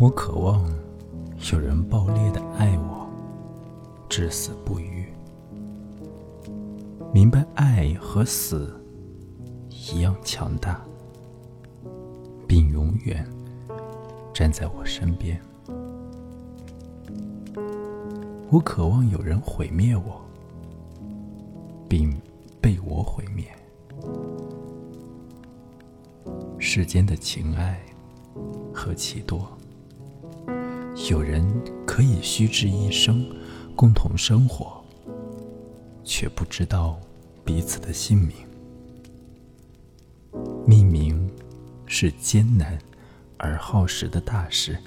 我渴望有人爆裂的爱我，至死不渝。明白爱和死一样强大，并永远站在我身边。我渴望有人毁灭我，并被我毁灭。世间的情爱何其多，有人可以虚掷一生，共同生活，却不知道彼此的姓名。命名是艰难而耗时的大事，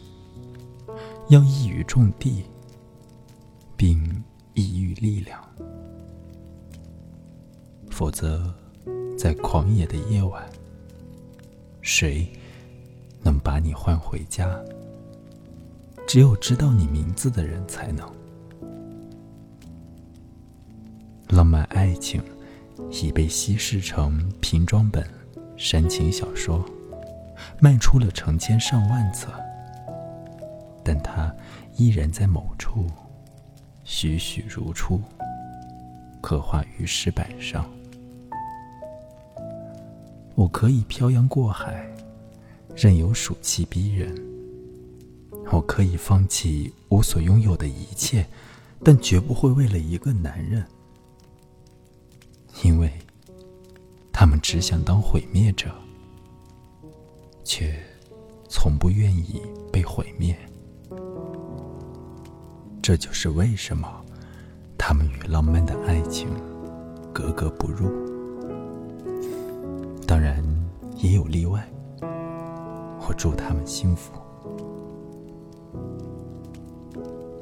要一语中的。并抑郁力量，否则，在狂野的夜晚，谁能把你唤回家？只有知道你名字的人才能。浪漫爱情已被稀释成瓶装本煽情小说，卖出了成千上万册，但它依然在某处。栩栩如初，刻画于石板上。我可以漂洋过海，任由暑气逼人；我可以放弃我所拥有的一切，但绝不会为了一个男人，因为他们只想当毁灭者，却从不愿意被毁灭。这就是为什么他们与浪漫的爱情格格不入。当然，也有例外。我祝他们幸福。Thank